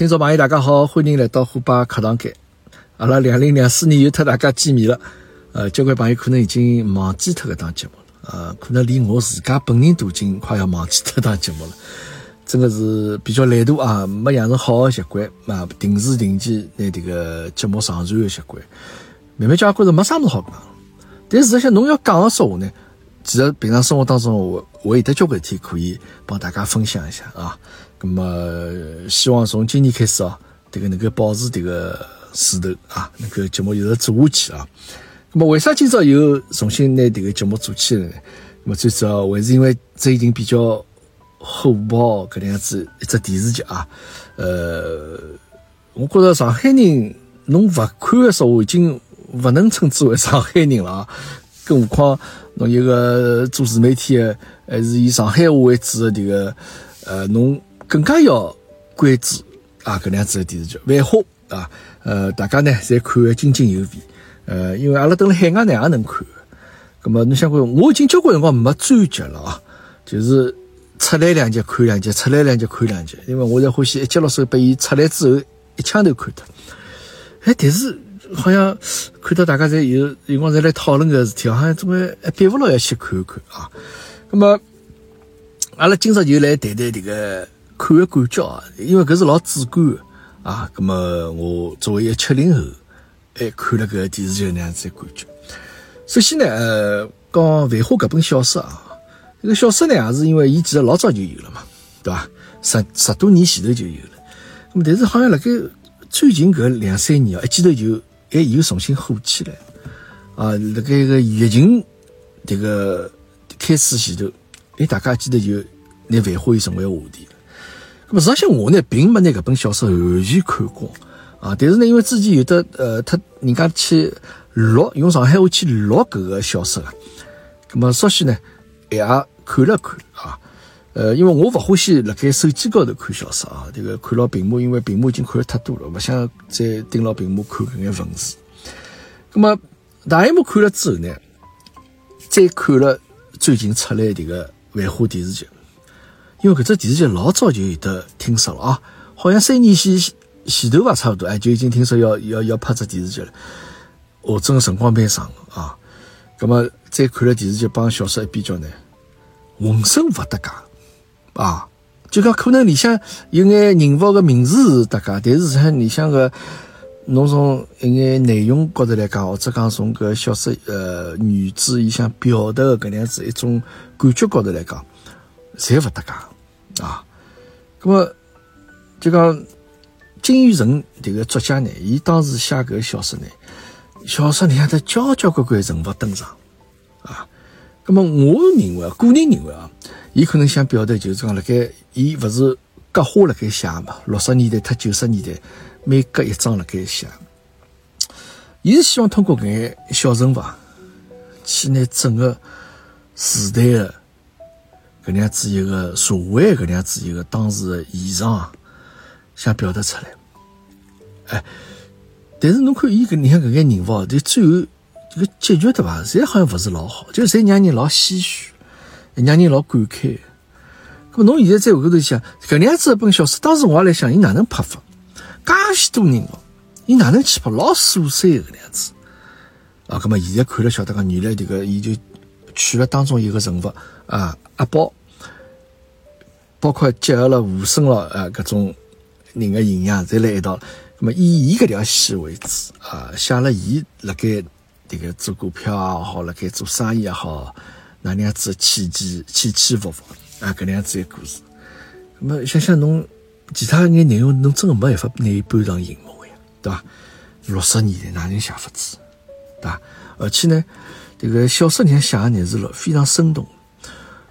听众朋友，大家好，欢迎来到虎爸课堂间。阿拉两零两四年又特大家见面了。呃，交关朋友可能已经忘记脱搿档节目了，呃，可能连我自家本人都已经快要忘记脱档节目了。真的是比较懒惰啊，没养成好的习惯啊，定时定期拿这个节目上传的习惯。慢慢讲，觉着没啥么子好讲。但事实上，侬要讲个说话呢，其实平常生活当中，我我有得交关事体可以帮大家分享一下啊。那么，希望从今年开始啊，这个能够保持这个势头啊，能够节目一直做下去啊。那么，为啥今朝又重新拿这个节目做起来呢？那么，最主要还是因为最近比较火爆搿样子一只电视剧啊。呃，我觉着上海人侬勿看的说话，已经勿能称之为上海人了啊。更何况侬一个做自媒体的，还是以上海话为主的这个，呃，侬。更加要关注啊，搿能样子个电视剧《繁花》啊，呃，大家呢侪看得津津有味。呃，因为阿拉蹲辣海外呢也能看。葛么侬想看，我已经交关辰光没追剧了啊，就是出来两集看两集，出来两集看两集。因为我在欢喜一集落手，被伊出来之后一枪头看脱。哎，但是好像看到大家在有有辰光在来讨论个事体，好像总归逼不牢要去看一看啊。葛么阿拉今朝就来谈谈这个。看个感觉啊，因为搿是老主观个啊。咁么，我作为一个七零后，哎，看了搿电视剧那样子感觉。首先呢，呃，讲《繁花》搿本小说啊，这个小说呢，也是因为伊其实老早就有了嘛，对伐？十十多年前头就有了。咁么，但是好像辣盖最近搿两三年啊，一记头就哎又重新火起来啊。辣盖个疫情迭个开始前头，哎，大家记得就拿《繁花》又成为话题。那么实际上我呢，并没拿搿本小说完全看光啊。但是呢，因为之前有的呃，他人家去录用上海话去录搿个小说啊，那么稍许呢也看了看啊。呃，因为我勿欢喜辣盖手机高头看小说啊，这个看牢屏幕，因为屏幕已经看了太多了，勿想再盯牢屏幕看搿眼文字。那么大荧幕看了之后呢，再看了最近出来这个《繁花》电视剧。因为搿只电视剧老早就有得听说了啊，好像三年前前头吧，差不多哎，就已经听说要要要拍只电视剧了。哦，真个辰光蛮长啊。葛么再看了电视剧帮小说一比较呢，浑身勿搭界啊。就讲可能里向有眼人物个名字是搭界，但是像里向个侬从一眼内容高头来讲，或者讲从搿小说呃女主伊想表达个搿样子一种感觉高头来讲，侪勿搭界。啊，那么就讲金宇澄这个作家呢，伊当时写搿个小说呢，小说里向的交交关关人物登场啊。那么我认为，个人认为啊，伊可能想表达就是讲，辣盖伊勿是隔花辣盖写嘛，六十年代特九十年代每隔一章辣盖写，伊是希望通过搿眼小人物去拿整个时代的。搿样子一个社会，搿样子一个当时的现状，想表达出来。哎，但是侬看伊搿你看搿眼人物，就最后这个结局对伐？侪好像勿是老好，就侪让人老唏嘘，让人老感慨。咾侬现在再回过头想，搿样子一本小说，当时我也来想，伊哪能拍法？介许多人哦，伊哪能去拍？老琐碎搿样子。啊，咾么现在看了晓得讲，原来这个伊就取了当中一个人物啊，阿宝。包括结合了吴声了啊，各种人的形象侪来一道。那么以伊搿条线为主啊，写了伊辣盖这个做股票也好，辣盖做生意也好，哪能样子起起起起伏伏啊，搿能样子个故事。那么想想侬其他眼内容，侬真的没办法拿伊搬上荧幕呀，对伐？六十年代哪能写法子，对伐？而且呢，这个小说里向写的呢是了非常生动，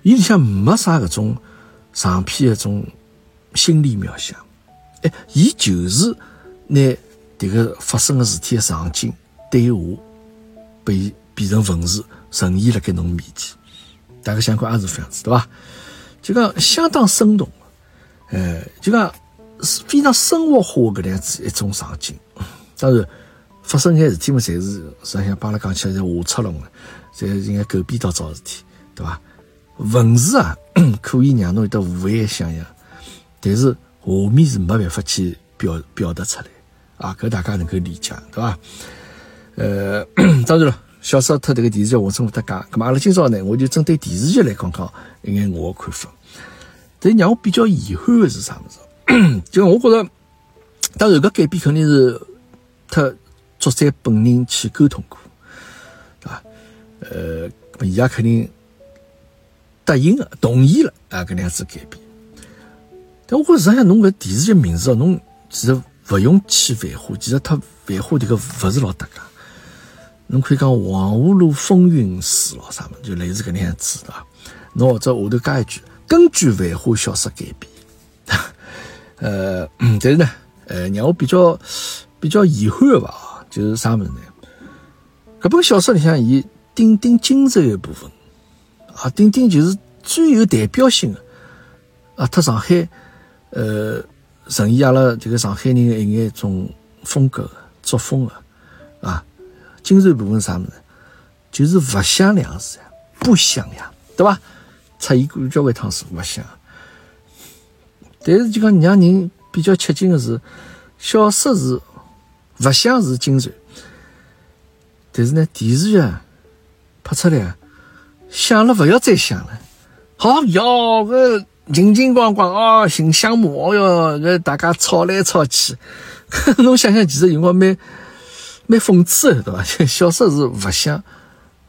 伊里向没啥搿种。长篇一种心理描写，哎，伊就是拿迭个发生的事体的场景对话，被变成文字呈现辣盖侬面前，大家想看也是这样子，对伐？就讲相当生动，哎，就讲非常生活化搿样子一种场景。当然，发生眼事体嘛，侪是实际上帮阿拉讲起来是下出笼的，侪是应该狗屁倒灶事体，对伐？文字啊，可以让侬有得无限想象，但是画面是没办法去表表达出来啊，搿大家能够理解，对伐？呃，当然了，小说特迭个电视剧浑身勿搭界，咁么阿拉今朝呢，我就针对电视剧来讲讲一眼我个看法。但让我比较遗憾的是啥物事？就我觉得，当然搿改变肯定是特作者本人去沟通过，对伐？呃，伊也肯定答应了、同意了啊，搿能样子改变。但我觉着，实际上侬搿电视剧名字哦，侬其实勿用去繁花，其实它繁花迭个勿是老搭界。侬可以讲《黄河路风云史》咯，啥么就类似搿能样子的。侬或者下头加一句，根据繁花小说改编。呃，但是呢，呃，让我比较比较遗憾的吧，就是啥么子呢？搿本小说里向，伊顶顶精彩一部分啊，顶顶就是最有代表性的啊，特上海呃，呈现阿拉这个上海人的一眼种风格、作风的啊。精髓部分啥么子？就是“勿想”两个字呀，不想呀，对吧？出现过交关趟是勿想。但是就讲让人比较吃惊的是，小说是“勿想”是精髓，但是呢，电视剧拍出来，想了勿要再想了。好哟，个金金光光哦，寻项目哦哟，个大家吵来吵去，侬想想，其实有光蛮。蛮讽刺的，对吧？小说是勿想，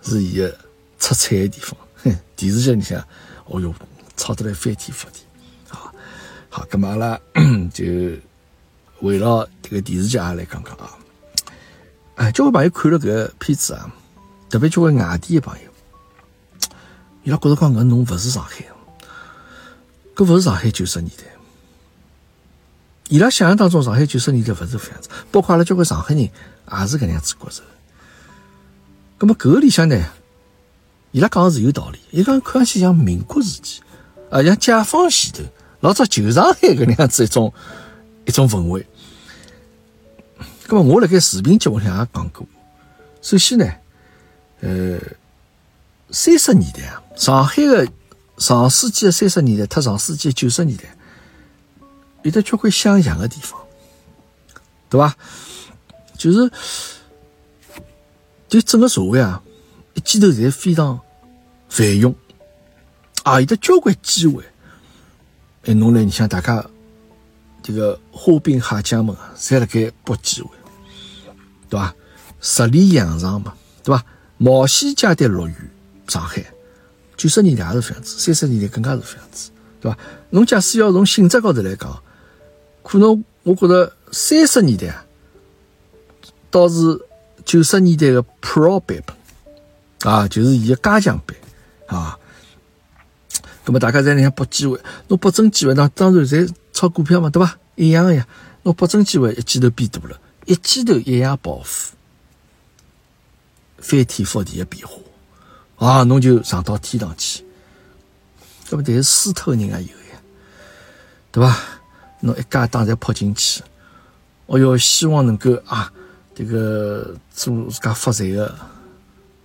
是伊个出彩的地方。电视剧你想，哦哟，吵得来翻天覆地。好，好，咁么阿拉 就围绕这个电视剧啊来讲讲啊。哎，交关朋友看了搿个片子啊，特别交关外地的朋友，伊拉觉得讲搿侬勿是上海，搿勿是上海九十年代。伊拉想象当中，上海九十年代勿是搿样子，包括阿拉交关上海人也是搿样子觉着。葛么搿里向呢，伊拉讲的是有道理。伊讲看上去像民国时期，啊，像解放前头老早旧上海搿能样子一种一种氛围。葛么我辣盖视频节目里向也讲过，首先呢，呃，三十年代啊，上海的上世纪的三十年代，特上世纪九十年代。有的交关相像的地方，对吧？就是，就整个社会啊，一记头侪非常繁荣，啊，有的交关机会。哎，侬来，你想大家这个花兵蟹将们啊，侪辣盖搏机会，对吧？十里洋场嘛，对吧？毛细家的落于上海，九十年代也是这样子，三十年代更加是这样子，对吧？侬假使要从性质高头来讲。可能我觉得三十年代啊，倒是九十年代的 Pro 版本啊，就是伊个加强版啊。那么大家在里向搏机会，侬搏真机会，那当然在炒股票嘛，对吧？一样的呀。侬搏真机会，一记头变大了，一记头一夜暴富，翻天覆地的变化啊，侬就上到天堂去。那么但是输脱的人也有呀，对吧？侬一家当侪扑进去，哦哟，希望能够啊，这个做自家发财的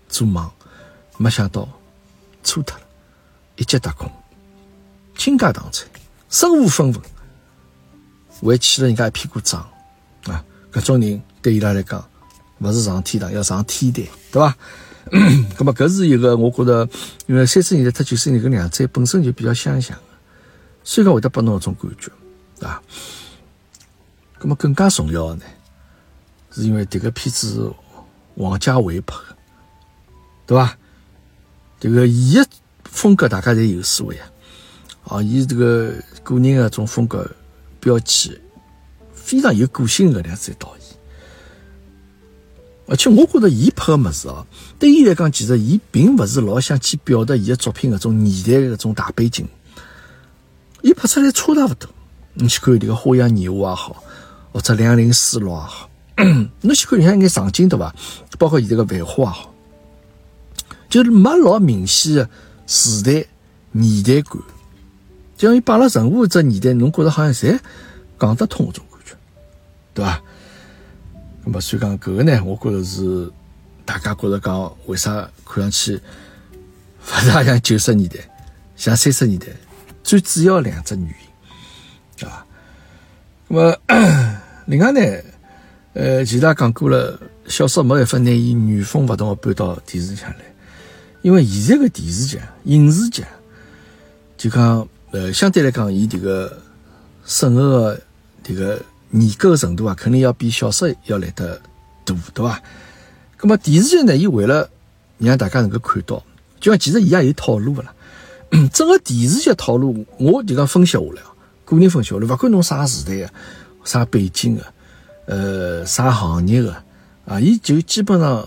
做梦，没想到错脱了，一击打空，倾家荡产，身无分文，还欠了人家一屁股账啊！搿种人对伊拉来讲，勿是上天堂，要上天台，对伐？咁么搿是一个，我觉得，因为三十年代特九十年代搿两者本身就比较相像的，所以讲会得拨侬一种感觉。啊，那么更加重要的呢，是因为迭个片子王家卫拍的，对吧？这个伊个风格大家侪有所谓啊，啊，伊这个个人的种风格标签非常有个性的两子导演，而且我觉得伊拍的么子啊，对伊来讲，其实伊并不是老想去表达伊的作品搿种年代的搿种大背景，伊拍出来差大勿多。你去看这个《花样年华》也好，或者《两零四六》也好，侬去看里向一眼场景对伐？包括现在个繁花也好，就是没老明显的时代年代感，就像伊摆了任何一只年代，侬觉得好像侪讲得通搿种感觉，对伐？那么所以讲搿个呢，我觉着是大家觉着讲为啥看上去勿大像九十年代，像三十年代，最主要两只原因。啊，那么 另外呢，呃，其他讲过了，小说没办法拿伊原封不动的搬到电视上来，因为现在个电视剧、影视剧，就讲呃，相对来讲，伊这个审核的这个严格程度啊，肯定要比小说要来得大，对伐？那么电视剧呢，伊为了让大家能够看到，就讲其实伊也有套路个啦。整个电视剧套路，我就讲分析下来，个人分析下来，勿管侬啥时代个、啥背景个、呃，啥行业个，啊，伊就基本上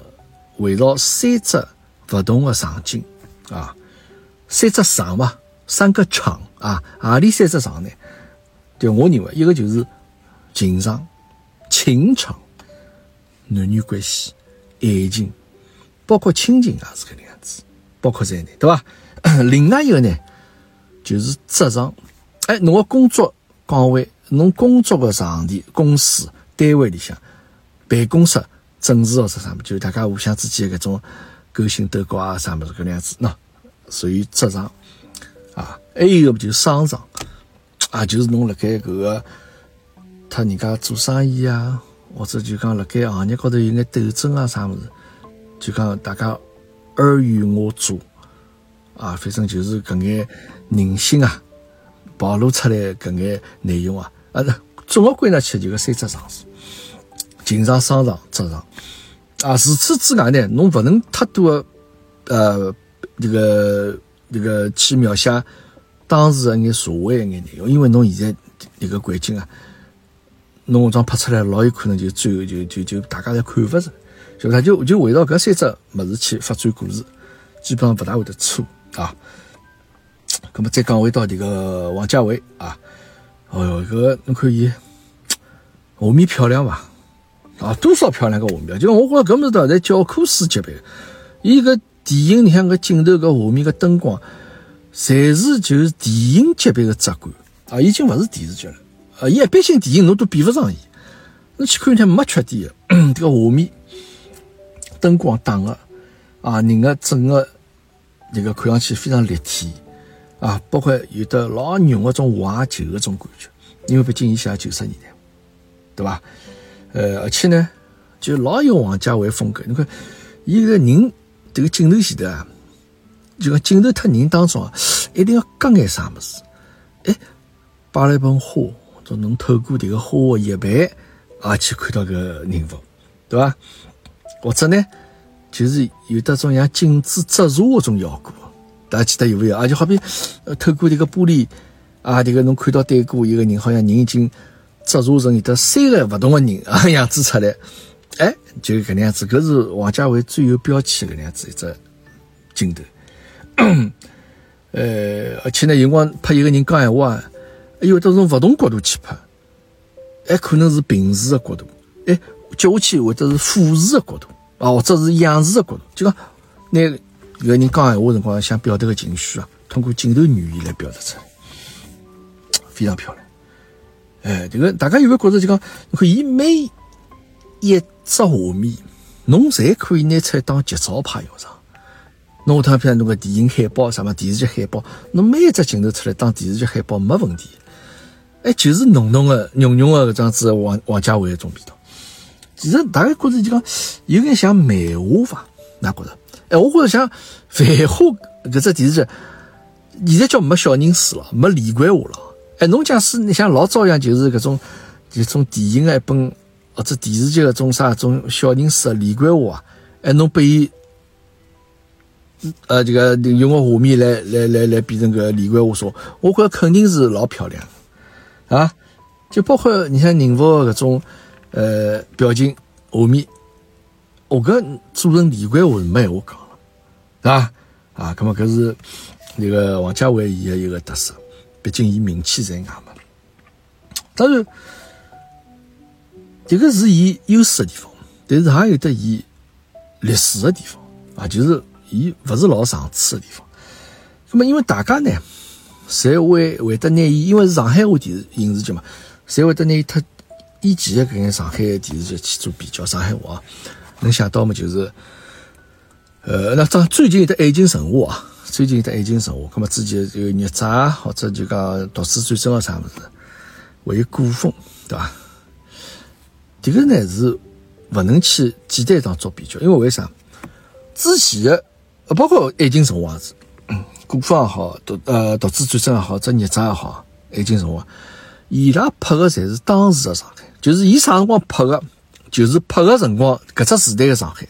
围绕三只勿同个场景啊，三只场嘛，三个场啊，何里三只场呢？就我认为，一个就是情场、情场、男女关系、爱情，包括亲情也是搿能样子，包括在内，对伐？另外一个呢，就是职场，哎，侬个工作岗位，侬工作个场地、公司单位里向，办公室、政治或者啥么，就大家互相之间搿种勾心斗角啊，啥么子搿能样子，喏，属于职场。还有一个就是商场啊，就是侬辣盖搿个，他人家做生意啊，或者就讲辣盖行业高头有眼斗争啊，啥物事，就讲大家尔虞我诈。啊，反正就是搿眼人性啊，暴露出来搿眼内容啊，啊，总个归纳起来就个三只场所：情场、商场、职场。啊，除此之外呢，侬勿能太多的呃，这个这个去描写当时的眼社会一眼内容，因为侬现在一个环境啊，侬搿种拍出来，老有可能就最后就就就大家侪看勿着，就他就就围绕搿三只物事去发展故事，基本上勿大会得错。啊，那么再讲回到这个王家卫啊，哦哟，这个侬看伊画面漂亮伐？啊，多少漂亮个画面？就我觉着搿么子在教科书级别，伊个电影里向个镜头、搿画面、个灯光，侪是就是电影级别个质感啊，已经勿是电视剧了啊。伊一般性电影侬都比勿上伊，侬去看看没缺点个，这个画面、灯光打个啊，人个整个。那个看上去非常立体啊，包括有的老浓个种怀旧个种感觉，因为毕竟伊写九十年代，对伐？呃，而且呢，就老有王家卫风格。你看，伊个人这个镜头前头啊，就讲镜头特人当中啊，一定要夹眼啥么子？哎，摆了一盆花，就能透过这个花的叶瓣啊，去看到个人物，对伐？或者呢？就是有得种像镜子折射的种效果，大家记得有没有？而且好比透过这个玻璃啊，这个侬看到对过一个人，好像人已经折射成有得三个不同的人啊样子出来，哎，就搿能样子。搿是王家卫最有标签搿能样子一只镜头。呃，而且呢，有光拍一个人讲闲话啊，有得从不同角度去拍，还可能是平视的角度，哎，接下去或者是俯视的角度。啊，或者是仰视的角度，就讲那个人讲闲话辰光想表达个情绪啊，通过镜头语言来表达出来，非常漂亮。哎，这个大家有没有觉得就讲，你看伊每一只画面，侬侪可以拿出来当剧照拍用场。侬下趟譬如侬个电影海报，啥么电视剧海报，侬每一只镜头出来当电视剧海报没问题。哎，就是浓浓的、浓浓的这样子王王家卫一种味道。其实大家觉着就讲有点像漫画伐？哪觉着？哎，我觉着像繁花搿只电视剧，现在叫没小人书了，没连贯画了。哎，侬假使你像老早一样，就是搿种就种电影的一本或者电视剧搿种啥种小人书连贯化，哎，侬拨伊呃这个用个画面来来来来变成个连贯化说，我觉着肯定是老漂亮啊！就包括你像人物搿种。呃，表情、画面，我搿做成连贯化是没话讲了，是吧？啊，咁么搿是那个王家卫伊个一个特色，毕竟伊名气在外嘛。当然，这个是伊优势的地方，但是也有得伊劣势的地方啊，就是伊勿是老上次的地方。那么因为大家呢，侪会会得拿伊，因为是上海话电视影视剧嘛，侪会得拿伊特。以前的搿眼上海电视剧去做比较，上海话能想到么？就是，呃，那张最近的《爱情神话》啊，最近的《爱情神话》，那么之前有孽债或者就讲毒师战争啊啥物事，会有古风，对伐？迭个呢是勿能去简单当做比较，因为为啥？之前的，包括《爱情神话》是，古风也好，独呃独自战争也好，这孽债也好，《爱情神话》，伊拉拍的侪是当时的上海，就是伊啥辰光拍的，就是拍的辰光搿只时代的上海，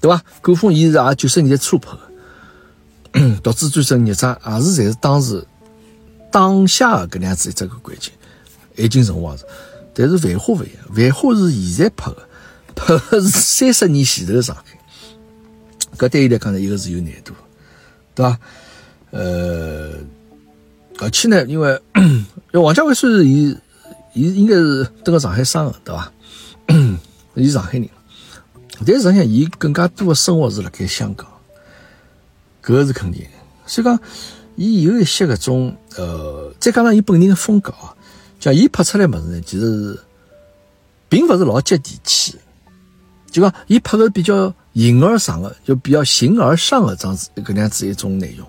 对伐？古风伊是也九十年代初拍的，独自战争孽债也是侪是当时当下的搿样子一只个环境，《爱情神话》是。但是《繁花》勿一样，《繁花》是现在拍的，拍的是三十年前头的上海，搿对伊来讲呢，一个是有难度，对伐？呃，而且呢，因为 因为王家卫虽然伊伊应该是蹲辣上海生的，对伐？伊上海人，但实际上伊更加多的生活是辣盖香港，搿个是肯定。所以讲，伊有一些搿种呃，再加上伊本人的风格啊。像伊拍出来物事呢，其实是并勿是老接地气，就讲伊拍个比较形而上的，就比较形而上的这样子搿样子一种内容。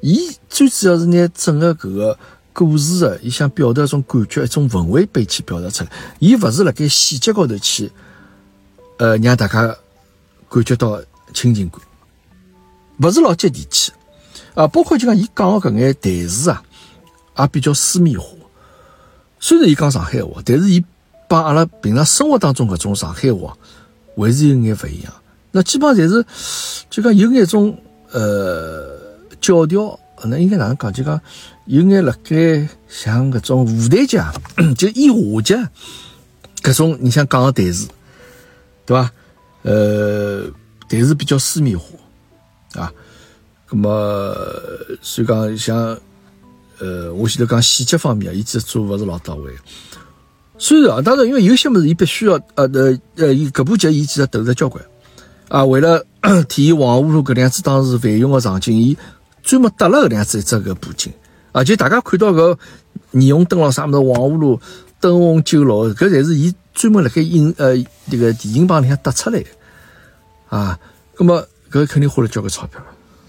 伊最主要是拿整个搿个故事的，伊想表达一种感觉，一种氛围被去表达出来。伊勿是辣盖细节高头去，呃，让大家感觉到亲近感，勿是老接地气啊。包括就讲伊讲的搿眼台词啊，也比较私密化。虽然伊讲上海话，但是伊帮阿拉平常生活当中搿种上海话还是有眼勿一样。那基本上侪是就讲有眼种呃教条，那应该哪能讲？就讲有眼辣盖像搿种舞台剧，就演话剧搿种，你想讲个台词，对伐？呃，台词比较私密化啊。那么所以讲像。呃，我现在讲细节方面啊，伊其实做勿是老到位。虽然啊，当然因为有些物事伊必须要呃呃呃，伊搿部剧伊其实投入交关啊，为了体现黄河路搿样子当时繁荣个场景，伊专门搭了搿两只一只搿布景啊，就大家看到搿霓虹灯咯啥物事，黄河路灯红酒绿，搿侪是伊专门辣盖影呃迭个电影棚里向搭出来啊。葛么搿肯定花了交关钞票，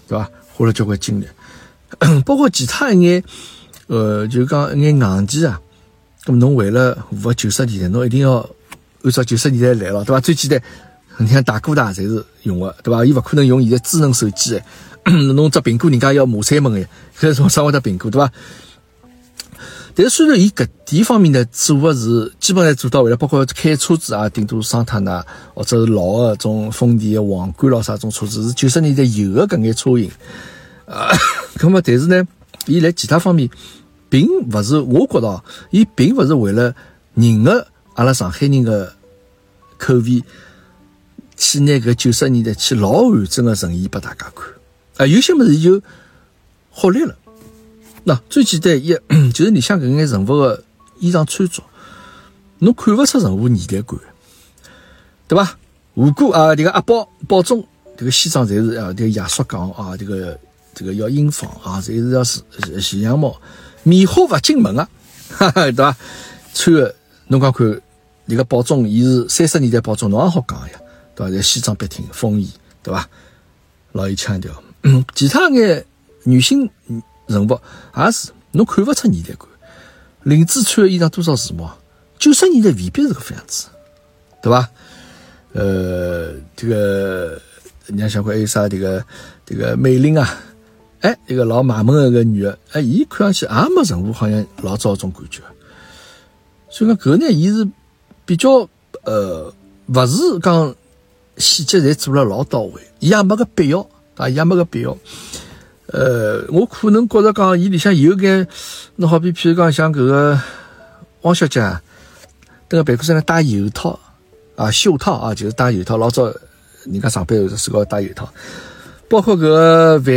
对伐？花了交关精力。包括其他一眼，呃，就讲一眼硬件啊，咁侬为了符合九十年代，侬一定要按照九十年代来了，对伐？最简单，你像大哥大侪是用的，对伐？伊勿可能用现在智能手机诶，侬只苹果人家要马赛门诶，搿种啥会得苹果，对伐？但是虽然伊搿点方面呢做的是基本上做到位了，包括开车子啊，顶多桑塔纳或者是老的种丰田皇冠咯啥种车子，是九十年代有的搿眼车型。啊，那么但是呢，伊在其他方面，并勿是我觉着，伊并勿是为了迎合阿拉上海人的口味，去拿搿九十年代去老完整的呈现拨大家看。啊，有些物事就忽略了。那最简单一，就是你像搿眼人物的衣裳穿着，侬看勿出任何年代感，对伐？吴哥啊，迭个阿宝、宝总，迭个西装侪是啊，迭个亚叔讲啊，迭个。这个要英仿啊，侪是要是西洋帽，棉花勿进门啊，哈哈，对伐？穿个侬讲看，那个保总，伊是三十年代保总，侬也好讲呀，对伐？在西装笔挺，风衣，对伐？老有腔调。其他眼女性人物也是，侬看勿出年代感。林子穿个衣裳多少时髦？九十年代未必是个副样子，对伐？呃，这个你像小怪还有啥？这个这个美玲啊。哎，一个老卖萌个一个女的，哎，伊看上去也没任何好像老早种感觉，所以讲搿呢，伊是比较呃，勿是讲细节侪做了老到位，伊也没个必要，啊，伊也没个必要。呃，我可能觉着讲，伊里向有眼，侬好比譬如讲像搿个汪小姐，蹲个办公室里戴油套啊，袖套啊，就是戴油套，老早人家上班时是搞戴油套。包括搿个范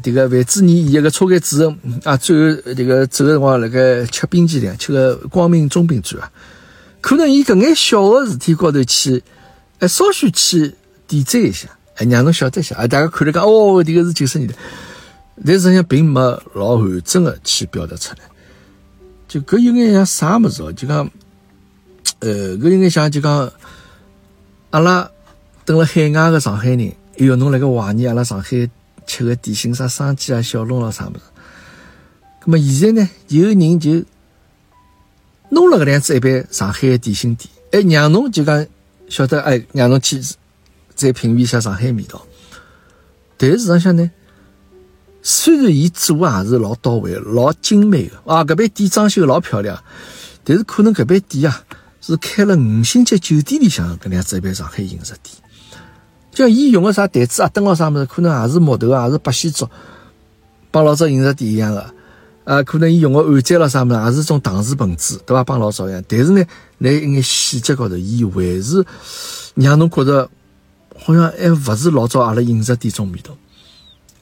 迭个范志毅一个车间主任啊，最后迭个走个辰光辣盖吃冰激凌，吃个光明中冰砖啊，可能伊搿眼小个事体高头去，哎，稍许去点缀一下，哎，让侬晓得一下，啊，大家看了讲哦，迭个是九十年代，但实际上并没老完整的去表达出来，就搿有眼像啥物事哦，就讲，呃，搿有眼像就讲，阿拉等了海外个上海人。哎哟，侬辣盖怀念阿拉上海吃个点心，啥生煎啊、小笼咯啥物事？咁么现在呢，有人就弄了搿样子一般上海的点心店，哎让侬就讲晓得哎，让侬去再品味一下上海味道。但是实上呢，虽然伊做也是老到位、老精美的啊，搿爿店装修老漂亮，但是可能搿爿店啊是开了五星级酒店里向搿能样子一爿上海饮食店。像伊用个啥台子啊、灯咯啥物事，可能也是木头啊，也是八仙竹，帮老早饮食店一样的。啊，可能伊用个碗盏咯啥物事，也是种搪瓷盆子，对伐？帮老早一样。但是呢，辣一眼细节高头，伊还是让侬觉着好像还勿是老早阿拉饮食店种味道。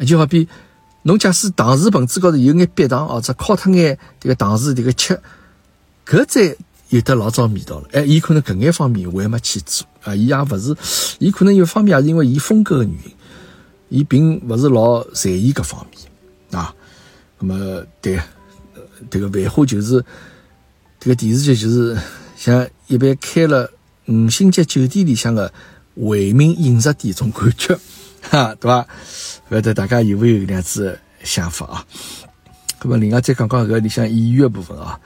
就好比侬假使搪瓷盆子高头有眼壁糖，或者敲脱眼迭个搪瓷迭个漆，搿再。有得老早味道了，哎，伊可能搿眼方面我还没去做啊，伊也勿是，伊可能有方面也是因为伊风格的原因，伊并勿是老在意搿方面啊。那么对，这个繁花就是这个电视剧，就是像一般开了五星级酒店里向的回民饮食店种感觉，哈，对伐？勿晓得大家有没有搿样子想法啊？那么另外再讲讲搿里向演员的部分啊。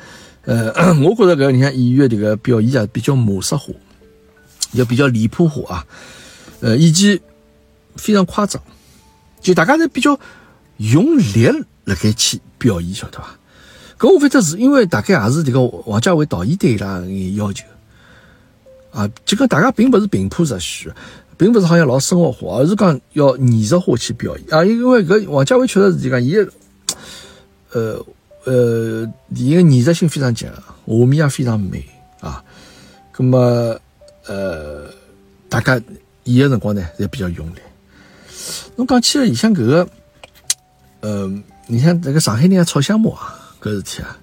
呃，我觉着搿里向演员这个表演啊，比较模式化，也比较离谱化啊。呃，以及非常夸张，就大家侪比较用力辣盖去表演，晓得伐？搿我反正是因为大概也是这个王家卫导演对伊拉眼要求啊，就跟大家并不是平铺直叙，并不是好像老生活化，而是讲要艺术化去表演啊。因为搿王家卫确实是就讲伊，呃。呃，伊个艺术性非常强，画面也非常美啊。那么，呃，大家演个辰光呢，也比较用力。侬讲起来，里向搿个，呃，你像这个上海人炒香茅啊，搿事体啊，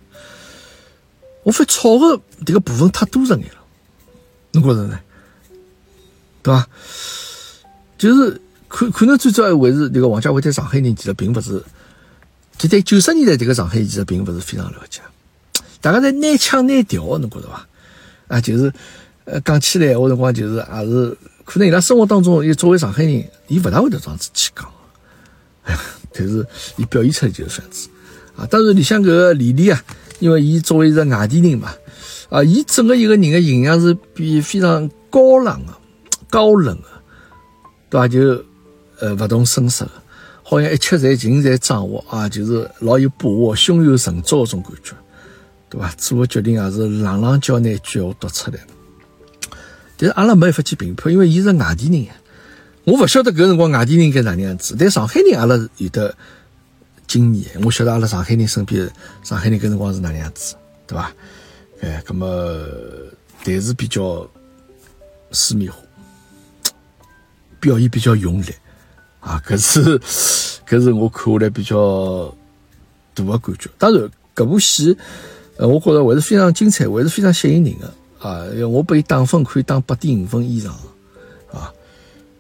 我发炒个迭个部分太多着眼了，侬觉着呢？对伐？就是可可能最主要还是迭个王家卫在上海人其实并不是。就对九十年代这个上海其实并不是非常了解，大家在拿腔拿调，侬觉得伐？啊，就是呃讲起来，我辰光就是也是可能伊拉生活当中，伊作为上海人，伊勿大会得这样子去讲，但是伊表现出来就是这样子啊。当然，里向搿个李丽啊，因为伊作为一个外地人嘛，啊，伊整个一个人的形象是比非常高冷的、高冷的，对伐？就呃勿动声色的。好像一切侪尽在掌握啊，就是老有把握、胸有成竹的种感觉，对伐？做个决定也是朗朗叫那句话读出来。但是阿拉没办法去评判，因为伊是外地人，我勿晓得搿辰光外地人该哪能样子。但上海人阿拉有的经验，我晓得阿拉上海人身边上海人搿辰光是哪能样子，对吧？哎，搿么但是比较私密化，表现比较用力。啊，搿是搿是我看下来比较大的感觉。当然，搿部戏，呃，我觉着还是非常精彩，还是非常吸引人的啊。我拨伊打分可以打八点五分以上。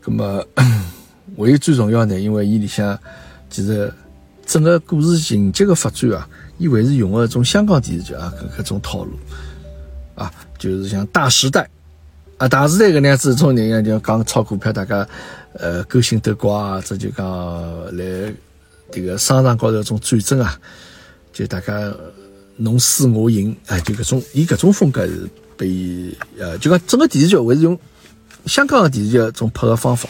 葛么，唯一最重要呢，因为伊里向其实整个故事情节的发展啊，伊还是用了一种香港电视剧啊搿搿种套路啊，就是像《大时代》啊，《大时代》搿样子种人啊就讲炒股票，大家。呃，勾心斗角啊，这就讲来这个商场高头种战争啊，就大家侬输我赢啊，就搿种以搿种风格是被呃，就讲整个电视剧还是用香港的电视剧一种拍个方法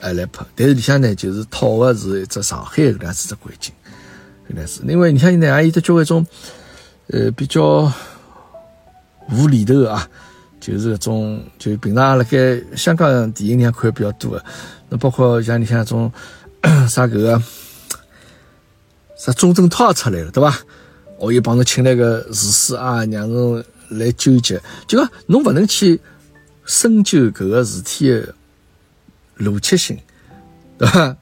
哎来拍，但是里向呢就是套个是一只上海搿样子只环境，搿样子，因为你像现在也有得交关种呃比较无厘头啊。就是搿种，就平常辣盖香港电影里向看比较多的，那包括像你像种 啥搿个啥钟镇涛出来了，对伐？我又帮侬请来个厨师啊，让侬来纠结，就讲侬勿能去深究搿个事体的逻辑性，对伐？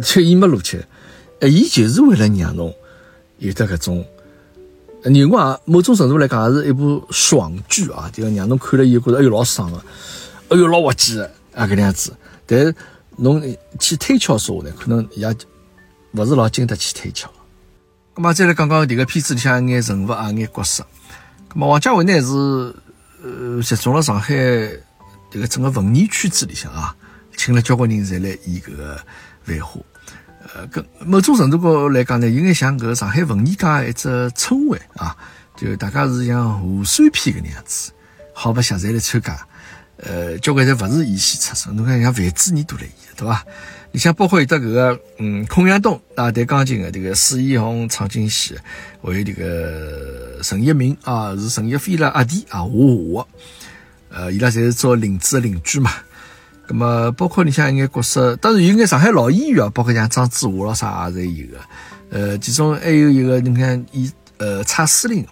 就伊没逻辑，哎，伊就是为了让侬有得搿种。你光某种程度来讲，也是一部爽剧啊，就让侬看了以后觉得哎呦老爽的，哎呦老滑稽的啊，搿能样子。但是侬去推敲说呢，可能也勿是老经得起推敲。咁么再来讲讲迭个片子里向一眼人物啊，一眼角色。咁么王家卫呢是呃集中了上海迭个整个文艺圈子里向啊，请了交关人侪来演搿个繁花。呃，跟某种程度高来讲呢，有眼像搿上海文艺界一只称谓啊，就大家是像贺岁片搿能样子，好白相侪来参加。呃，交关侪勿是演戏出身，侬看像范志毅都来演，对伐？你像包括有的搿个，嗯，孔祥东啊，弹钢琴的，这个史逸红、唱京戏，还有这个陈一鸣啊，是陈一飞的阿弟啊，画画。呃，伊拉侪是做邻子的邻居嘛。那么，包括你像一眼角色，当然有眼上海老演员啊，包括像张志华咯啥也是有的。呃，其中还有一个，你看演呃蔡司令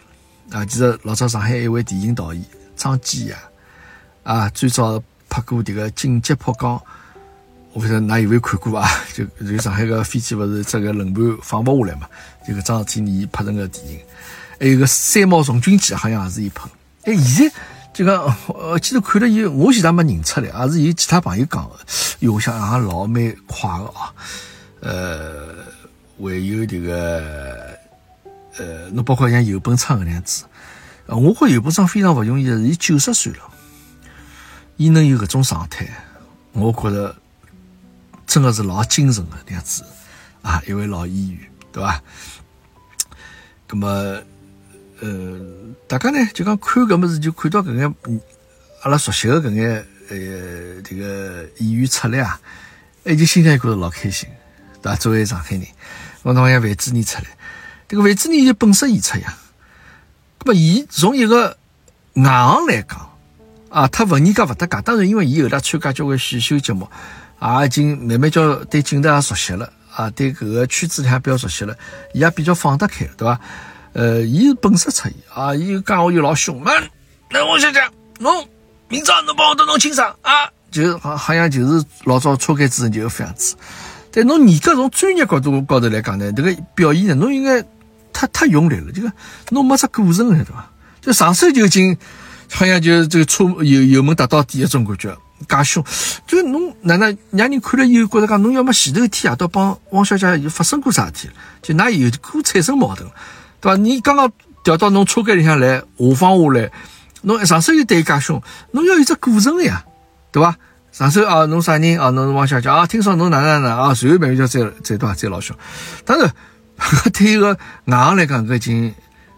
啊，其实老早上海一位电影导演张基呀。啊，最早拍过这个《紧急迫降》，我不晓得哪有没有看过啊？就就上海个飞机不是这个轮盘放不下来嘛？就个张天尼拍成个电影，还有个《三毛从军记》，好像也是伊拍。哎，现在这个我记得看了以后，我现在没认出来，也是有其他朋友讲的。哟，我想好像老蛮快的啊。呃，还有这个呃，侬包括像游本昌搿样子，我觉游本昌非常不容易，是伊九十岁了。伊能有搿种状态，我觉着真的是老精神的那样子啊！一位老演员，对吧？那么，呃，大家呢就讲看搿么事，就看到搿眼阿拉熟悉的搿眼呃这个演员出来啊，哎，就心里觉着老开心，对吧？作为上海人，我侬像范志毅出来，这个范志毅就本色演出呀。那么，伊从一个硬行来讲。啊，他文艺界勿搭界，当然因为伊后来参加交关选秀节目，啊，已经慢慢叫对镜头也熟悉了，啊，对搿个圈子里向比较熟悉了，伊也比较放得开，对伐？呃，伊本色出演，啊，伊讲话又老凶，那那我想讲，侬明朝侬帮我都弄清爽啊，就好好像就是老早车间主任就副样子。但侬严格从专业角度高头来讲呢，这个表演呢，侬应该太太用力了，这个侬没啥过程了，对伐？就上手就进。好像就这个车油油门踏到底一种感觉，介凶，就侬哪能让人看了以后觉得讲，侬要么前头一天夜到帮汪小姐有发生过啥事体就哪有过产生矛盾，对吧？你刚刚调到侬车间里向来，下放下来，侬上手又对伊介凶，侬要有只过程呀，对吧？上手啊，侬啥人啊？侬是汪小姐啊？听说侬哪哪哪啊？随后慢慢叫再再多再老凶，当然，对一个外行来讲，搿已经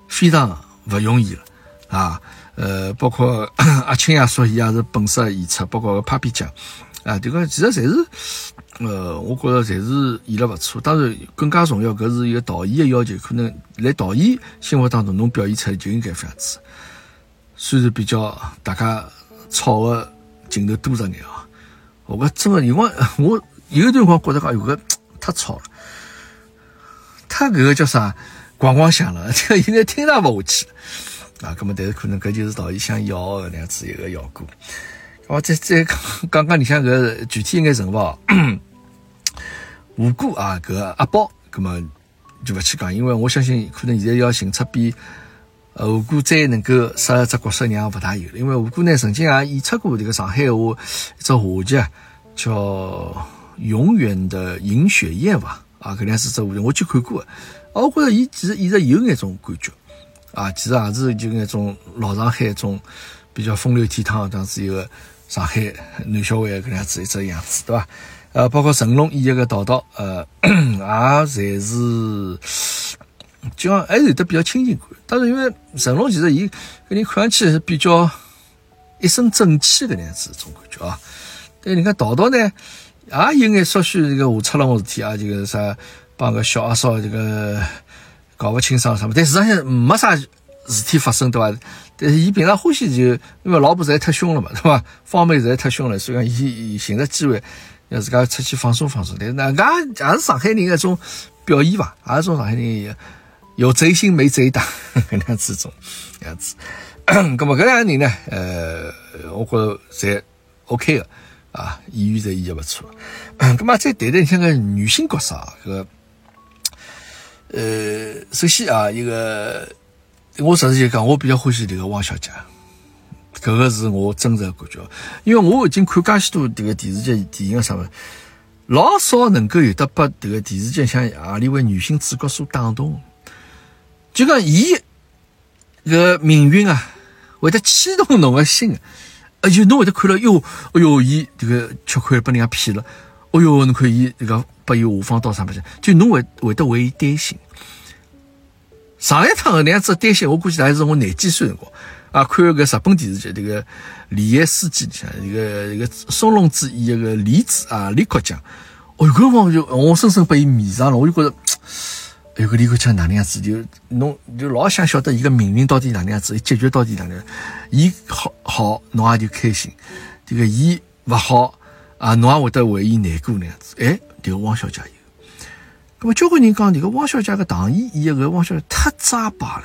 非常不容易了啊。呃，包括 阿青也说伊也是本色演出，包括个 Papi 酱啊，这个其实侪是，呃，我觉着侪是演了勿错。当然，更加重要，搿是一个导演的要求，可能在导演心目当中，侬表现出来就应该这样子。虽然比较大家吵的镜头多着眼啊，我觉真的，因为我有一段光觉着讲，有个太吵了，太搿个叫啥，咣咣响了，这应该听也勿下去。啊，咁么，但是可能搿就是导演想要的那样子一个效果。我再再讲讲，你像搿具体一眼人物，吴哥啊，搿阿宝，咁么就勿去讲，因为我相信可能现在要寻出比呃吴哥再能够适合只角色人勿大有了。因为吴哥呢曾经也演出过这个上海话一只话剧，叫《永远的银雪艳》伐？啊，搿两是只话剧，我去看过个。我觉着伊其实一直有眼种感觉。啊，其实也是就那种老上海种比较风流倜傥这样子一个上海男小孩搿能样子一只样子，对伐？呃，包括成龙演一个道道，呃，也侪是就讲还是有得比较亲近感。当然，因为成龙其实伊个人看上去是比较一身正气搿样子种感觉啊。但你看道道呢，也有眼稍许这个下出了事体啊，这个啥帮个小阿嫂这个。搞不清爽什么，但事实上没啥事体发生，对吧？但是伊平常欢喜就因为老婆实在太凶了嘛，对吧？方妹实在太凶了，所以讲伊寻着机会要自家出去放松放松。但是那也也是上海人一种表演吧，也是种上海人有贼心没贼胆 搿能样子种样子。咁么搿两个人呢？呃，我觉着侪 OK 的啊，演员侪演得勿错。咁么再谈谈像个女性角色啊，搿。呃，首先啊，一个我实际讲，我比较欢喜这个汪小姐，搿个是我真实的感觉，因为我已经看介许多这个电视剧、电影什么，老少能够有得把这个电视剧像何里位女性主角所打动，就讲伊个命运啊，会得牵动侬的心，而且侬会得看了哟，哎哟，伊这个吃亏被人家骗了，哎哟，侬看伊这个。把伊下放到啥么子？就侬会会得为伊担心。上一趟那样子担心，我估计还是我廿几岁辰光。啊，看个日本电视剧，这个李安书记里向，一个一个松隆子演一个李子啊，李国强，哦，搿辰光就我深深被伊迷上了，我就觉着，哎，搿李国强哪能样子，就侬就老想晓得伊个命运到底哪能样子，伊结局到底哪能，伊好好，侬也就开心，这个伊勿好啊，侬也会得为伊难过那样子，哎，这个汪小姐有。那么交关人讲，这个汪小姐个唐嫣演个汪小姐太渣巴了。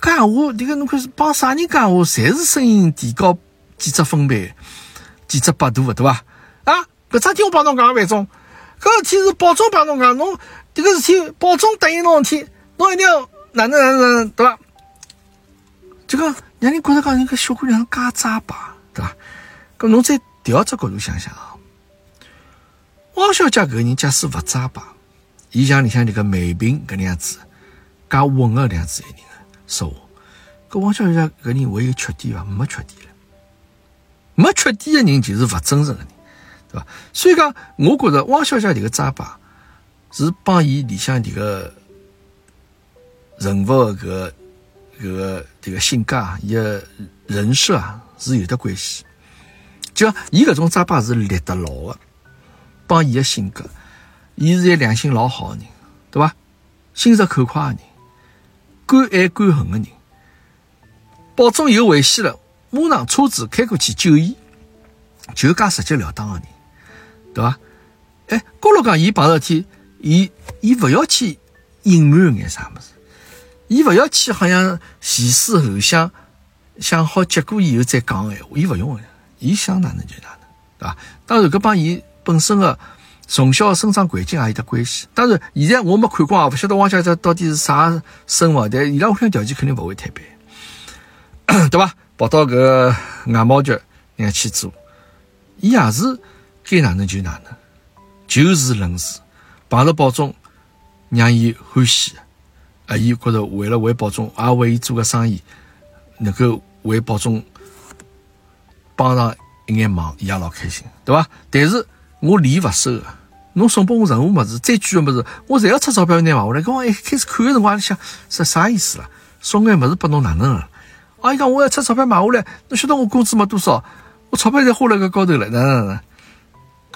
讲话，这个侬看是帮啥人讲话，侪是声音提高几只分贝，几只百度，对伐？啊，搿只天我帮侬讲，万总，搿事体是保总帮侬讲，侬这个事体保总答应侬事体，侬一定要哪能哪能哪能，对伐？就讲让人觉得讲，人个小姑娘介渣巴，对伐？搿侬再调只角度想想啊，汪小姐搿个人假使勿渣巴。伊像里向这个美平搿能样子，介稳个搿样子一人说话，搿汪小姐搿人会有缺点伐？没缺点了，没缺点的人就是勿真诚个人，对伐？所以讲，我觉着汪小姐迭个渣巴是帮伊里向迭个人物个搿个搿个迭个性格啊，伊个人设啊是有的关系。就伊搿种渣巴是立得牢个，帮伊个性格。伊是一个良心老好的人，对吧？心直口快的人，敢爱敢恨的人。保总有危险了，马上车子开过去救伊，就介直截了当的人，对吧？哎，高老讲伊碰到事体，伊伊勿要去隐瞒眼啥么子，伊勿要去好像前思后想，想好结果以后再讲闲话，伊勿用的，伊想哪能就哪能，对吧？当然，搿帮伊本身的。从小生长环境也有得关系。当然，现在我没看光啊，不晓得汪小姐到底是啥生活，但伊拉屋里条件肯定不会太白，对吧？跑到个外贸局人家去做，伊也是该哪能就哪能，就事论事。碰着保中，让伊欢喜，啊，伊觉着为了为保中，也为伊做个生意，能够为保中帮上一眼忙，伊也老开心，对吧？但是我礼勿收啊。侬送拨我任何物事，再贵个物事，我侪要出钞票拿买下来。搿我一开始看个辰光，想是啥意思啦？送眼物事拨侬哪能了？啊，伊讲我要出钞票买下来，侬晓得我工资没多少，我钞票侪花辣搿高头了，哪能哪能？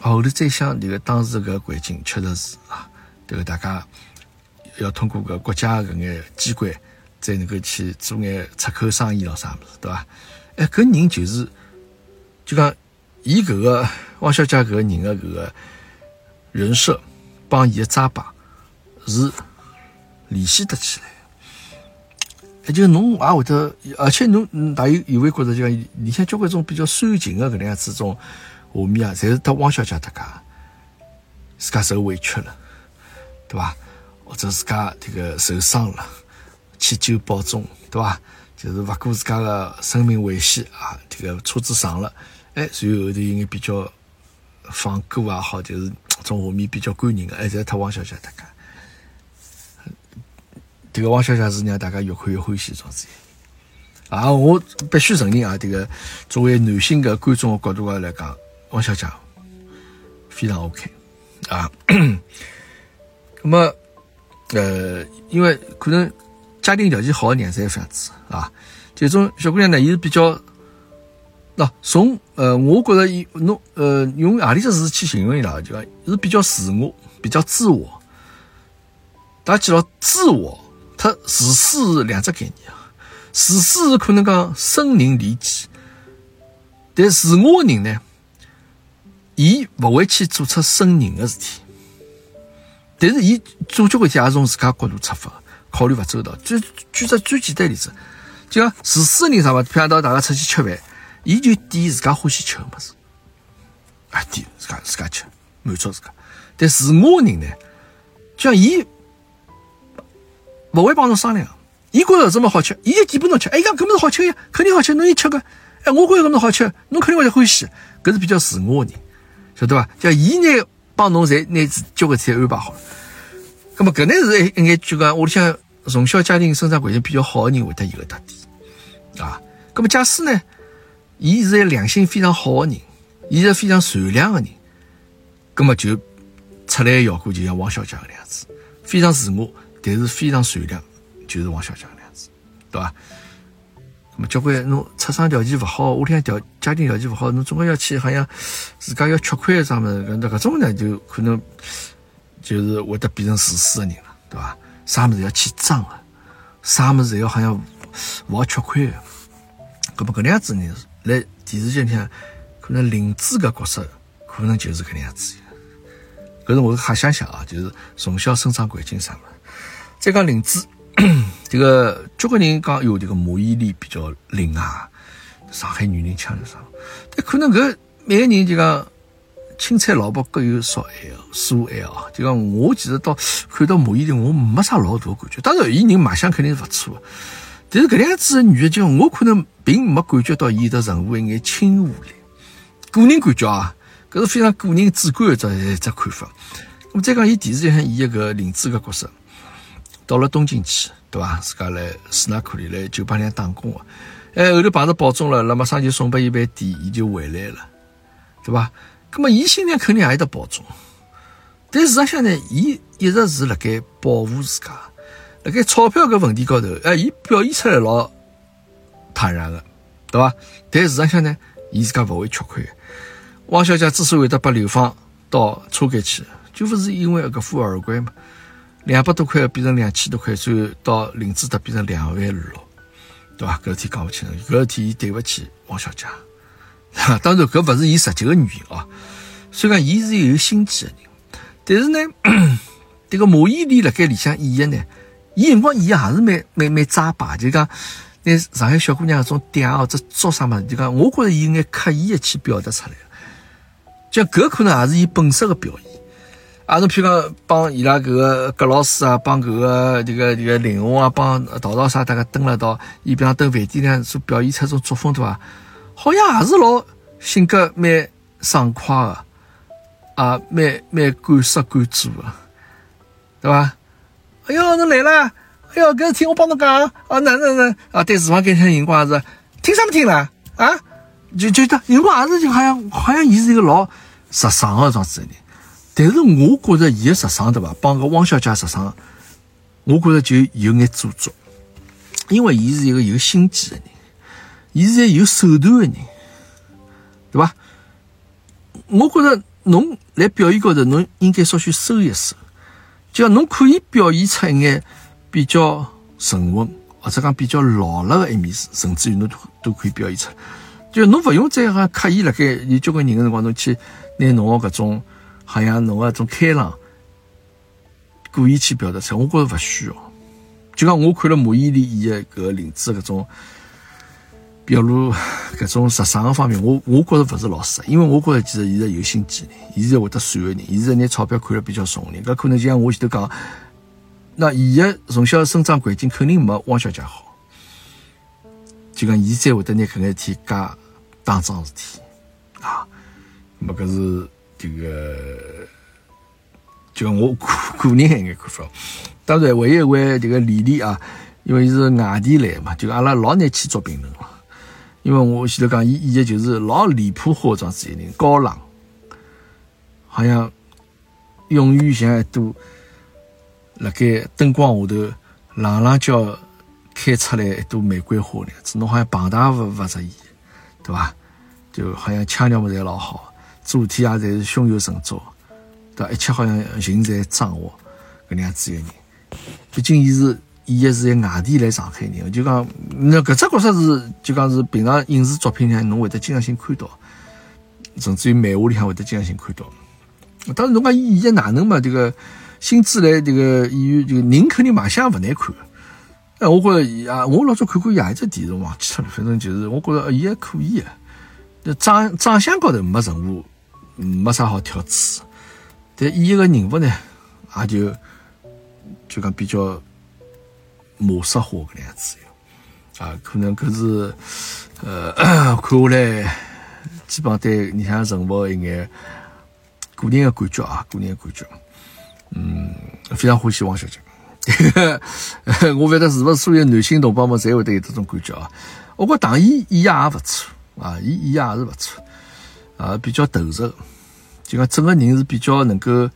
后头再想，迭个当时搿环境确实是啊，迭个大家要通过搿国家搿眼机关，才能够去做眼出口生意咯，啥物事，对伐？哎，搿人就是，就讲伊搿个汪小姐搿个人个搿个。人设帮伊个扎巴是联系得起来，而且侬也会得，而且侬大有有会觉得就讲，里向交关种比较煽情的搿能样子种画面啊，侪是得汪小姐搭家自家受委屈了，对吧？或者自家这个受伤了，去救保总，对吧？就是勿顾自家个生命危险啊，这个车子撞了，哎，随后后头有眼比较放歌也好，就是。种画面比较感人的，还是他汪小姐大家。这个汪小姐是让大家越看越欢喜，种子。啊，我必须承认啊，这个作为男性的观众的角度来讲，汪小姐非常 OK 啊。那么，呃，因为可能家庭条件好的人才这样子啊，这种小姑娘呢，也是比较。那从呃，我觉着伊侬呃，用何里只词去形容伊拉，就讲是比较自我，比较自我。大家记牢，自我它自私是两只概念啊。自私是可能讲生人利己，但自我的人呢，伊勿会去做出生人的事体。但是伊做交关事也从自家角度出发，考虑勿周到。举举只最简单例子，就讲自私的人啥嘛，譬如到大家出去吃饭。伊就点自家欢喜吃个物事，啊，点自家自家吃，满足自家。但自我的人呢，就像伊不会帮侬商量，伊觉着这么好吃，伊就点拨侬吃。哎，讲搿么好吃呀，肯定好吃，侬也吃个。哎，我觉着搿么好吃，侬肯定会欢喜。搿是比较自我个人，晓得伐？叫伊呢帮侬侪拿交关菜安排好了。搿么搿呢是一眼就讲屋里向从小家庭生长环境比较好的人会得有个特点啊。搿么假使呢？伊是一良心非常好的人，伊是非常善良的人，葛么就出来的效果就像王小姐那样子，非常自我，但是非常善良，就是王小姐那样子，对吧？么交关侬出生条件勿好，屋里向条家庭条件勿好，侬总归要去好像自家要吃亏啥么子，那搿种呢就可能就是会得变成自私的人了，对伐？啥么子要去争的，啥么子要好像勿好吃亏的，搿么搿能样子呢？来电视剧里向可能林子搿角色可能就是搿能样子的，搿是我瞎想想啊，就是从小生长环境啥么。再讲林子。这个交关人讲哟，这个马伊琍比较灵啊，上海女人腔是啥？但可能搿每个人就讲青菜萝卜各有所爱哦，所爱哦。就讲我其实到看到马伊琍，我没啥老大感觉。当然，伊人卖相肯定是勿错，但是搿样子的女的，就我可能并没感觉到伊的任何一眼亲和力。个人感觉啊，搿是非常个人主观的只一只看法。那么再讲伊电视剧上伊一个林子个角色。到了东京去，对伐？自家来斯纳克里来酒吧里打工个，哎，后头碰着保中了，那么上就送拨伊杯店，伊就回来了，对伐？那么伊心里肯定也有得保重，但事实上呢，伊一直是辣盖保护自家，辣盖钞票搿问题高头，哎，伊表现出来老坦然个，对伐？但事实上呢，伊自家勿会吃亏。汪小姐之所以会得把流放到车间去，就勿是因为搿副耳环嘛？两百多块变成两千多块，最后到林子达变成两万六，对伐？搿事体讲勿清楚，搿事体伊对勿起王小姐。当然，搿勿是伊实际个原因啊。虽然，伊是有心机个人。但是呢，迭个马伊琍辣盖里向演个呢，伊辰光演也是蛮蛮蛮扎巴，就讲那上海小姑娘搿种嗲哦，这做啥嘛？就讲我觉着伊有眼刻意的去表达出来，就搿可能也是伊本色个表现。啊，侬譬如讲帮伊拉搿个葛老师啊，帮搿个这个这个林红啊，帮陶陶啥，大家蹲了道，伊比方蹲饭店里所表现出种作风，对伐？好像也是老性格蛮爽快个，啊，蛮蛮敢说敢做的，对伐？哎哟，侬来了，哎哟，搿事体我帮侬讲，啊，哪能哪啊？对厨房间听辰光也是听什么听了啊？就就得辰光也是就好像好像伊是一个老直爽个种子人。但是我觉着伊个时尚对伐？帮个汪小姐时尚，我觉着就有眼做作，因为伊是一个有心机的人，伊是一个有手段的人，对伐？我觉着侬来表演高头，侬应该稍许收一收，就侬可以表现出一眼比较沉稳或者讲比较老辣的一面，甚至于侬都都可以表现出来。就侬勿用再哈刻意辣盖有交关人个辰光，侬去拿侬个搿种。好像侬个种开朗，故意去表达出来，我觉着勿需要。就讲我看了马伊琍演的搿个林子搿种比如，搿种时尚个方面，我我觉着勿是老实，因为我觉着其实伊是有心机的，伊是会得算个人，伊是拿钞票看了比较重的人。搿可能就像我前头讲，那伊个从小生长环境肯定没汪小姐好，就讲伊才会得拿搿眼事体加当桩事体啊。那么搿是。这个就我个 个人一眼看法，当然还有一位这个李丽啊，因为伊是外地来嘛，就阿拉老难去做评论了。因为我前头讲，伊伊个就是老离谱化妆子一人，高冷，好像永远像一朵辣盖灯光下头朗朗叫开出来一朵玫瑰花那样子，侬好像碰大勿勿着伊，对伐？就好像腔调么侪老好。主体也侪是胸有成竹，对一切好像人在掌握搿能样子一个人。毕竟伊是伊也是在外地来上海人，就讲那搿只角色是就讲是平常影视作品里向侬会得经常性看到，甚至于漫画里向会得经常性看到。当然侬讲伊演哪能嘛？这个新之来这个演员，这个人肯定卖相勿难看。哎，我觉着啊，我老早看过伊一只电视，忘记脱了。反正就是我觉着伊还可以个，长长相高头没任何。没啥好挑刺，但伊一个人物呢，也就就讲比较模式化搿能样子啊，可能搿是呃 看下来，基本上对你像人物一眼个人的感觉啊，个人的感觉，嗯，非常欢喜王小姐。我勿晓得是勿是所有男性同胞们侪会得有这种感觉啊？我觉唐嫣演也也勿错啊，伊演也是勿错。啊，比较投入，就讲整个人是比较能够，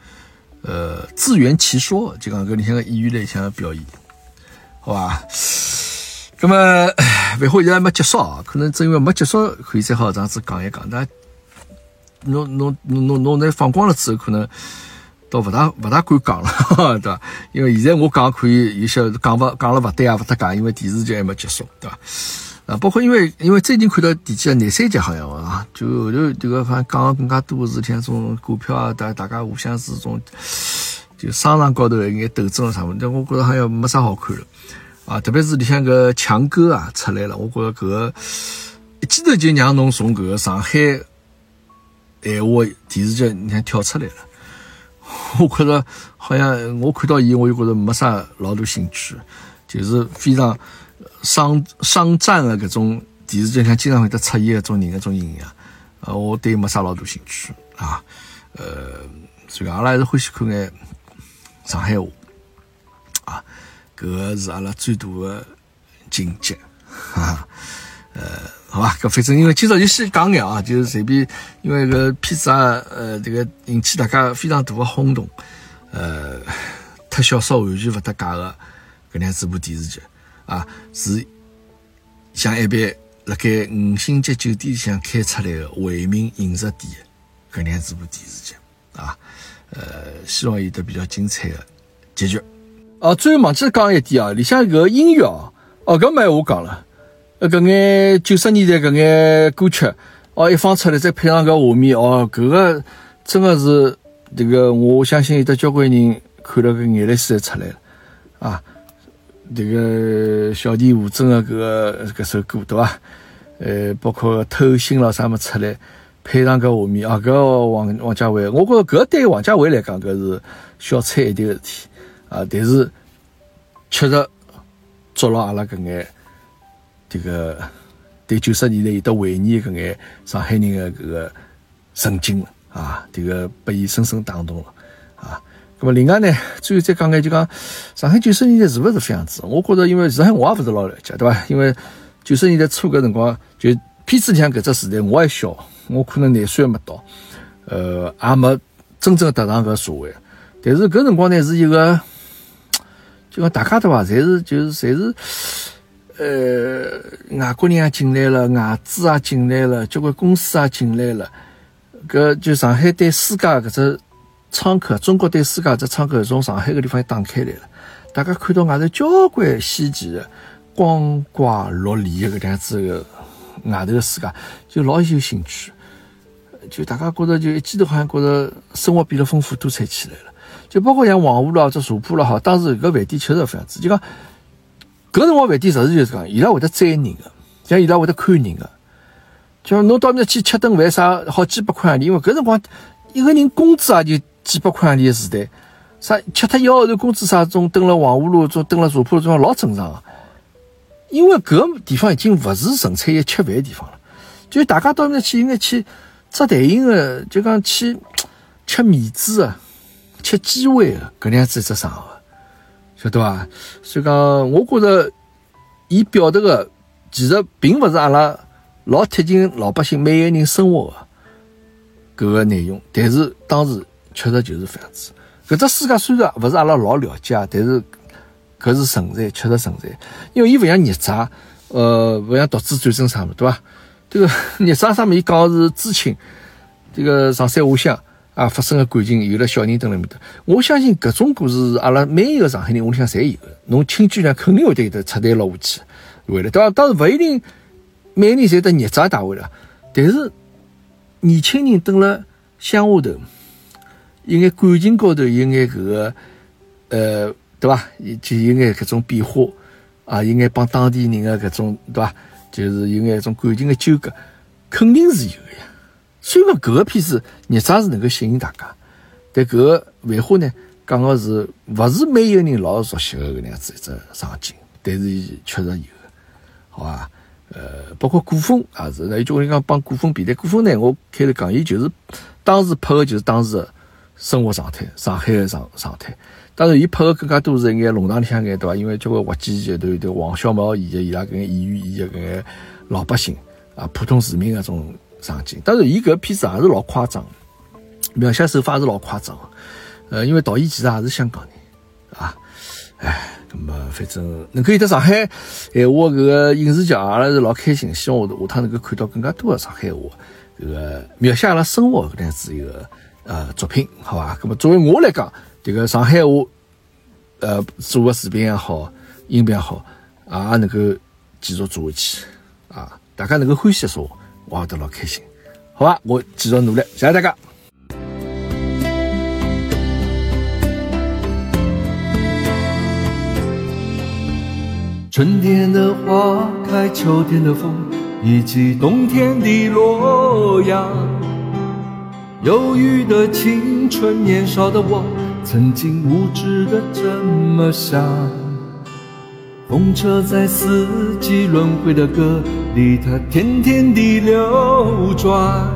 呃，自圆其说，就讲搿里向个演员来向表演，好吧？那么。唉，万好现在还没结束啊，可能正因为没结束，可以再好这样子讲一讲。但侬侬侬侬侬那放光了之后，可能倒勿大勿大敢讲了，对伐？因为现在我讲可以有些讲勿讲了勿对啊，勿搭讲，因为电视剧还没结束，对伐？啊，包括因为因为最近看到第几啊廿三集好像啊，就后头这个反正讲更加多是像种股票啊，大大家互相是种就商场高头一眼斗争啥么，但我觉着好像没啥好看了啊，特别是里向个强哥啊出来了，我觉着搿个一记头就让侬从搿个上海闲话电视剧你看跳出来了，我觉着好像我看到伊我就觉着没啥老大兴趣，就是非常。商商战的搿种电视剧，像经常会得出现搿种人搿种形象，呃，我对没啥老大兴趣啊。呃，所以阿拉还是欢喜看眼上海话啊，搿个是阿拉最大的境界啊。呃，好吧，搿反正因为今朝就先讲眼啊，就是随便，因为搿片子啊，呃，这个引起大家非常大的轰动，呃，特小说完全勿搭界的搿两子部电视剧。啊，是像一般辣盖五星级酒店里向开出来的惠民饮食店搿两部电视剧啊，呃，希望有得比较精彩的结局。哦，最后忘记讲一点啊，里向搿音乐哦，哦，搿没我讲了，呃，搿眼九十年代搿眼歌曲哦，一放出来再配上搿画面哦，搿个真的是这个，我相信有得交关人看了搿眼泪水出来了啊。这个小田馥甄的搿个搿首歌，对伐？呃，包括偷心了啥么出来，配上搿画面啊，搿王王家卫，我觉着搿对王家卫来讲，搿是小菜一碟个事体啊。但是确实捉牢阿拉搿眼这个对九十年代有得回忆搿眼上海人个搿个神经啊，迭个被伊深深打动了啊。那么另外呢，最后再讲眼就讲上海九十年代是勿是这样子？我觉着，因为上海我也勿是老了解，对伐？因为九十年代初搿辰光，就片子里向搿只时代，我还小，我可能廿岁还没到，呃，也没真正踏上搿社会。但是搿辰光呢，是一个，就讲大家对伐？侪是就是侪是，呃，外国人也进来了，外资也进来了，交关公司也进来了，搿就上海对世界搿只。窗口，中国对世界这窗口从上海个地方打开来了，大家看到外头交关稀奇的、光怪陆离的搿样子个外头个世界，就老有兴趣。就大家觉着就一记头好像觉着生活变得丰富多彩起来了。就包括像黄河咯、这茶铺了，好，当时搿饭店确实搿样子。就讲搿辰光饭店实事求是讲，伊拉会得宰人个，像伊拉会得看人个。就侬到那去吃顿饭啥，好几百块洋钿，因为搿辰光一个人工资也就。几百块洋钿的时代，啥吃脱一个号头工资啥种，蹲了黄河路，种蹲了茶铺路，种老正常个。因为搿地方已经勿是纯粹一吃饭的地方了，就大家到那去应该去扎台型的，就讲去吃面子的，吃鸡尾的，搿样子一只场合，晓得伐？所以讲，我觉着伊表达的其实并勿是阿拉老贴近老百姓每个人生活的搿个内容，但是当时。确实就是这样子。搿只世界虽然勿是阿拉老了解，但是搿是存在，确实存在。因为伊勿像孽债，呃，勿像独子战争啥物事，对伐？这个孽债上面伊讲是知青，这个上山下乡啊发生的感情，有了小人蹲辣面搭。我相信搿种故事，阿拉每一个上海人屋里向侪有。侬亲眷俩肯定会得有得插队落下去，会了，对伐？当然勿一定每年侪得孽债大会了，但是年轻人蹲辣乡下头。有眼感情高头有眼搿个，呃，对伐？就有眼搿种变化啊，有眼帮当地人的搿种，对伐？就是有眼一种感情的纠葛，肯定是有的呀。虽然搿个片子孽债是能够吸引大家，但搿个繁花呢，讲个是勿是每一个人老熟悉的搿样子一只场景，但是伊确实有，好吧？呃，包括古风也是，那有交关人讲帮古风比，但古风呢，我开头讲，伊就是当时拍的就是当时。生活状态，上海的状状态。当然，伊拍的更加多是一眼弄堂里向眼，对伐？因为交关滑稽剧团对黄小毛演的伊拉搿眼演员演的搿眼老百姓啊，普通市民搿种场景。当然，伊搿片子也是老夸张，描写手法也是老夸张。呃，因为导演其实也是香港人啊，唉。那么反正能够有得上海闲话搿个影视剧，阿拉是老开心，希望下下趟能够看到更加多的上海话搿个描写阿拉生活搿样子一个呃作品，好吧？那么作为我来讲，这个上海话呃做个视频也好，音频也好，也能够继续做下去啊！大家能够欢喜说，我也得老开心，好吧？我继续努力，谢谢大家。春天的花开，秋天的风，以及冬天的洛阳。忧郁的青春，年少的我，曾经无知的这么想。风车在四季轮回的歌里，它天天地流转。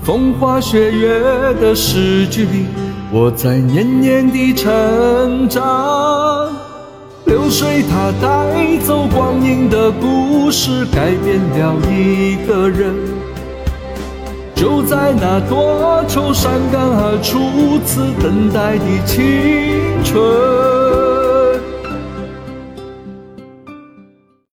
风花雪月的诗句里，我在年年地成长。流水它带走光阴的故事，改变了一个人。就在那多愁善感而初次等待的青春。